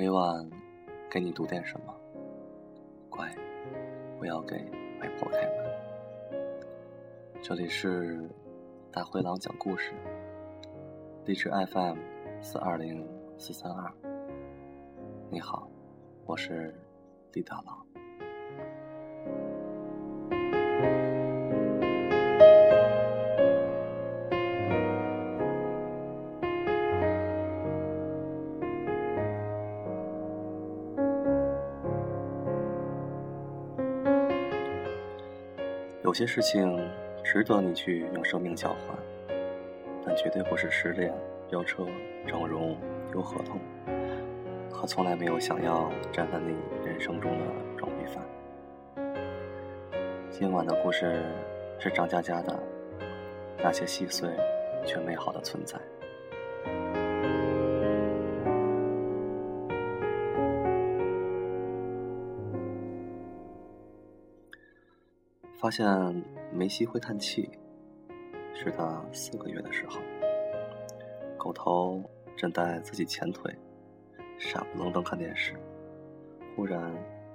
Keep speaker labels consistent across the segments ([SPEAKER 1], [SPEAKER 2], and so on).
[SPEAKER 1] 每晚给你读点什么。乖，不要给外婆开门。这里是大灰狼讲故事，荔枝 FM 四二零四三二。你好，我是李大郎。有些事情值得你去用生命交换，但绝对不是失恋、飙车、整容、丢合同，和从来没有想要站在你人生中的装逼犯。今晚的故事是张嘉佳的那些细碎却美好的存在。发现梅西会叹气，是他四个月的时候。狗头正在自己前腿，傻不愣登看电视，忽然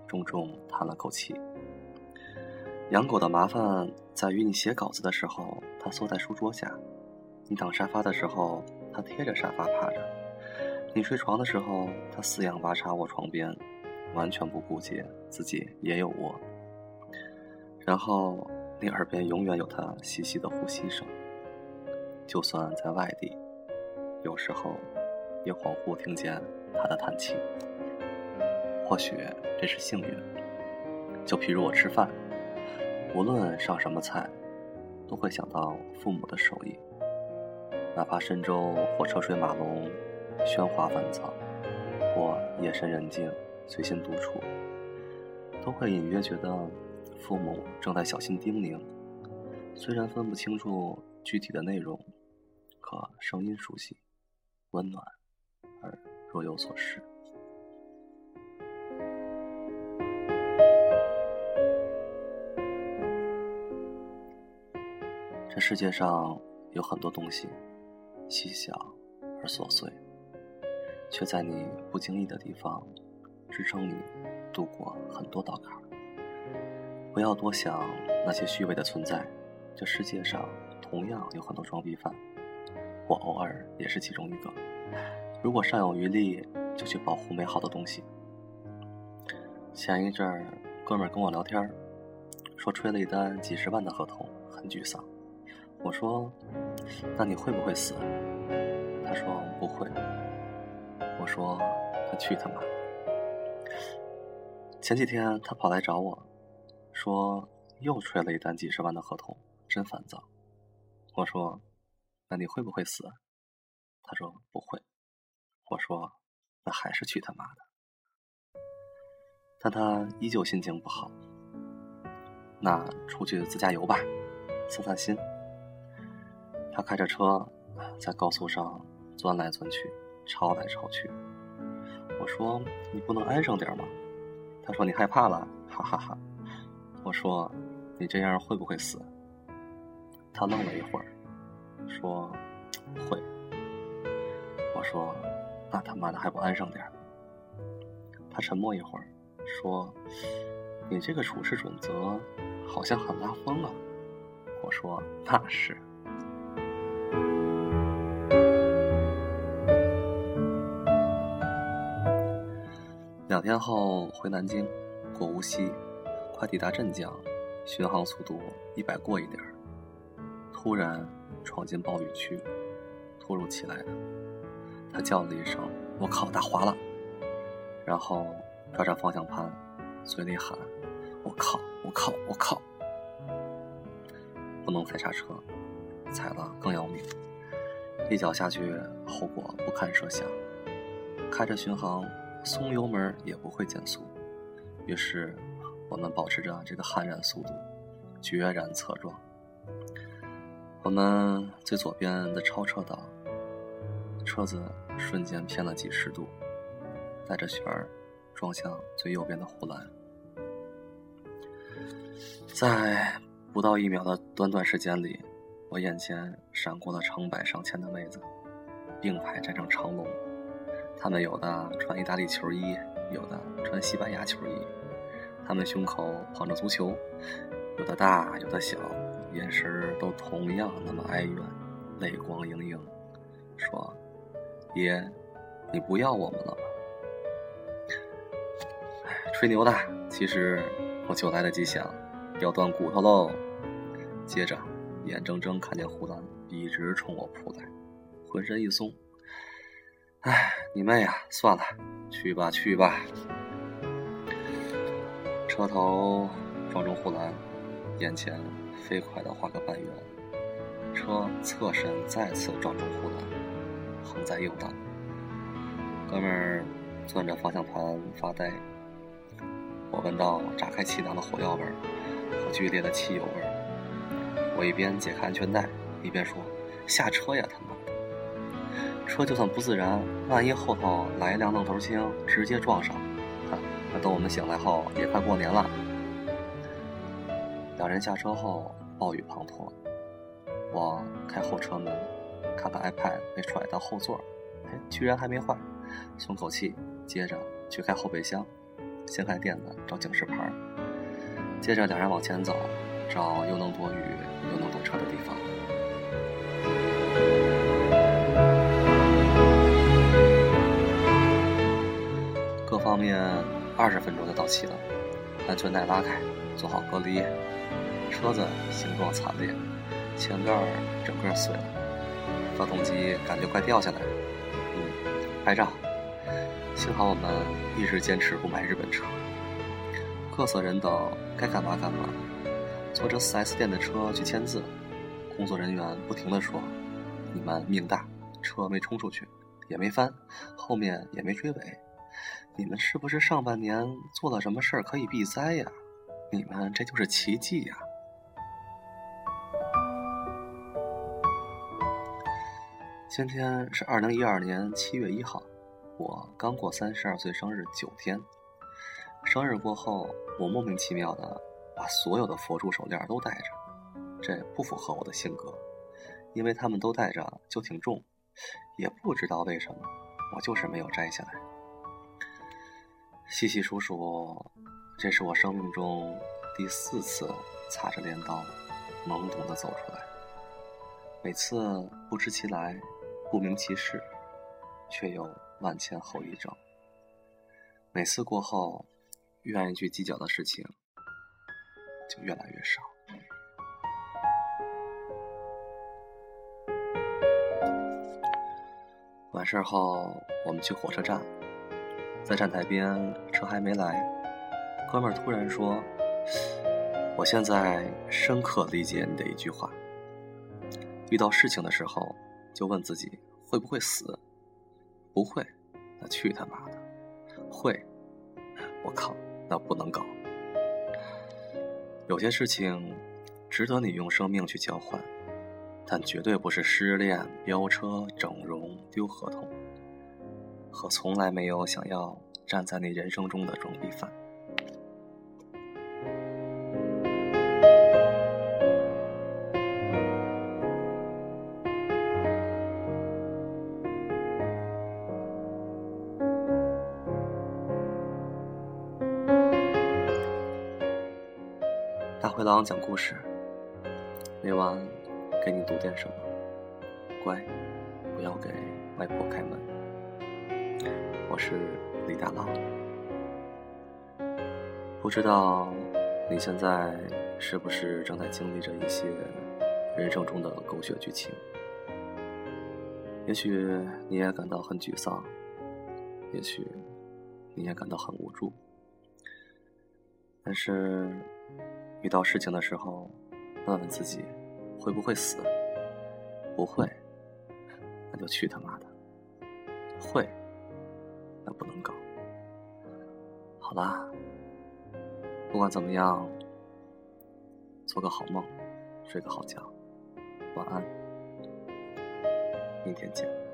[SPEAKER 1] 重重叹了口气。养狗的麻烦在于，你写稿子的时候，它缩在书桌下；你躺沙发的时候，它贴着沙发趴着；你睡床的时候，它四仰八叉卧床边，完全不顾及自己也有窝。然后，你耳边永远有他细细的呼吸声。就算在外地，有时候也恍惚听见他的叹气。或许这是幸运。就譬如我吃饭，无论上什么菜，都会想到父母的手艺。哪怕深州或车水马龙、喧哗烦躁，或夜深人静、随心独处，都会隐约觉得。父母正在小心叮咛，虽然分不清楚具体的内容，可声音熟悉、温暖而若有所失。这世界上有很多东西，细小而琐碎，却在你不经意的地方支撑你度过很多道坎。不要多想那些虚伪的存在，这世界上同样有很多装逼犯，我偶尔也是其中一个。如果尚有余力，就去保护美好的东西。前一阵儿，哥们儿跟我聊天，说吹了一单几十万的合同，很沮丧。我说：“那你会不会死？”他说：“不会。”我说：“他去他妈！”前几天他跑来找我。说又吹了一单几十万的合同，真烦躁。我说：“那你会不会死？”他说：“不会。”我说：“那还是去他妈的！”但他依旧心情不好。那出去自驾游吧，散散心。他开着车在高速上钻来钻去，超来超去。我说：“你不能安生点吗？”他说：“你害怕了，哈哈哈。”我说：“你这样会不会死？”他愣了一会儿，说：“会。”我说：“那他妈的还不安生点？”他沉默一会儿，说：“你这个处事准则好像很拉风啊。”我说：“那是。”两天后回南京，过无锡。快抵达镇江，巡航速度一百过一点儿，突然闯进暴雨区，突如其来的，他叫了一声：“我靠，打滑了！”然后抓着方向盘，嘴里喊：“我靠，我靠，我靠！”不能踩刹车，踩了更要命，一脚下去，后果不堪设想。开着巡航，松油门也不会减速，于是。我们保持着这个悍然速度，决然侧撞。我们最左边的超车道，车子瞬间偏了几十度，带着旋儿撞向最右边的护栏。在不到一秒的短短时间里，我眼前闪过了成百上千的妹子，并排站成长龙。她们有的穿意大利球衣，有的穿西班牙球衣，他们胸口捧着足球，有的大，有的小，眼神都同样那么哀怨，泪光盈盈，说：“爷，你不要我们了吗？”吹牛的，其实我就来得及想，要断骨头喽。接着，眼睁睁看见胡兰一直冲我扑来，浑身一松。哎，你妹呀！算了，去吧去吧。车头撞中护栏，眼前飞快的画个半圆。车侧身再次撞中护栏，横在右道。哥们儿攥着方向盘发呆。我闻到炸开气囊的火药味儿和剧烈的汽油味儿我一边解开安全带，一边说：“下车呀，他妈的！”车就算不自燃，万一后头来一辆愣头青，直接撞上，等我们醒来后也快过年了。两人下车后，暴雨滂沱。我开后车门，看看 iPad 被甩到后座，哎，居然还没坏，松口气。接着去开后备箱，掀开垫子找警示牌。接着两人往前走，找又能躲雨又能躲车的地方。各方面二十分钟就到齐了，安全带拉开，做好隔离。车子形状惨烈，前盖整个碎了，发动机感觉快掉下来。嗯，拍照。幸好我们一直坚持不买日本车。各色人等该干嘛干嘛。坐着 4S 店的车去签字，工作人员不停地说：“你们命大，车没冲出去，也没翻，后面也没追尾。”你们是不是上半年做了什么事儿可以避灾呀？你们这就是奇迹呀！今天是二零一二年七月一号，我刚过三十二岁生日九天。生日过后，我莫名其妙的把所有的佛珠手链都戴着，这不符合我的性格，因为他们都戴着就挺重，也不知道为什么，我就是没有摘下来。细细数数，这是我生命中第四次擦着镰刀，懵懂的走出来。每次不知其来，不明其事，却有万千后遗症。每次过后，愿意去计较的事情就越来越少。完事后，我们去火车站。在站台边，车还没来，哥们突然说：“我现在深刻理解你的一句话。遇到事情的时候，就问自己会不会死？不会，那去他妈的！会，我靠，那不能搞。有些事情值得你用生命去交换，但绝对不是失恋、飙车、整容、丢合同。”和从来没有想要站在你人生中的装逼犯。大灰狼讲故事，每晚给你读点什么？乖，不要给外婆开门。我是李大浪，不知道你现在是不是正在经历着一些人生中的狗血剧情？也许你也感到很沮丧，也许你也感到很无助。但是遇到事情的时候，问问自己会不会死？不会，那就去他妈的！会。那不能搞。好吧，不管怎么样，做个好梦，睡个好觉，晚安，明天见。